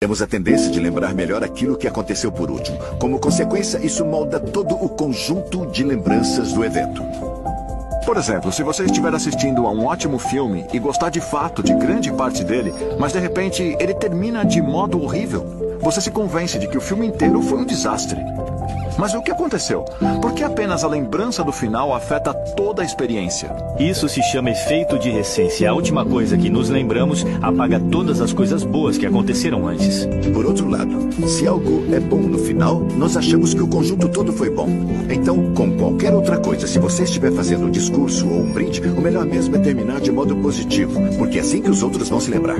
Temos a tendência de lembrar melhor aquilo que aconteceu por último. Como consequência, isso molda todo o conjunto de lembranças do evento. Por exemplo, se você estiver assistindo a um ótimo filme e gostar de fato de grande parte dele, mas de repente ele termina de modo horrível, você se convence de que o filme inteiro foi um desastre. Mas o que aconteceu? Por que apenas a lembrança do final afeta toda a experiência? Isso se chama efeito de recência. A última coisa que nos lembramos apaga todas as coisas boas que aconteceram antes. Por outro lado, se algo é bom no final, nós achamos que o conjunto todo foi bom. Então, com qualquer outra coisa, se você estiver fazendo um discurso ou um brinde, o melhor mesmo é terminar de modo positivo, porque é assim que os outros vão se lembrar.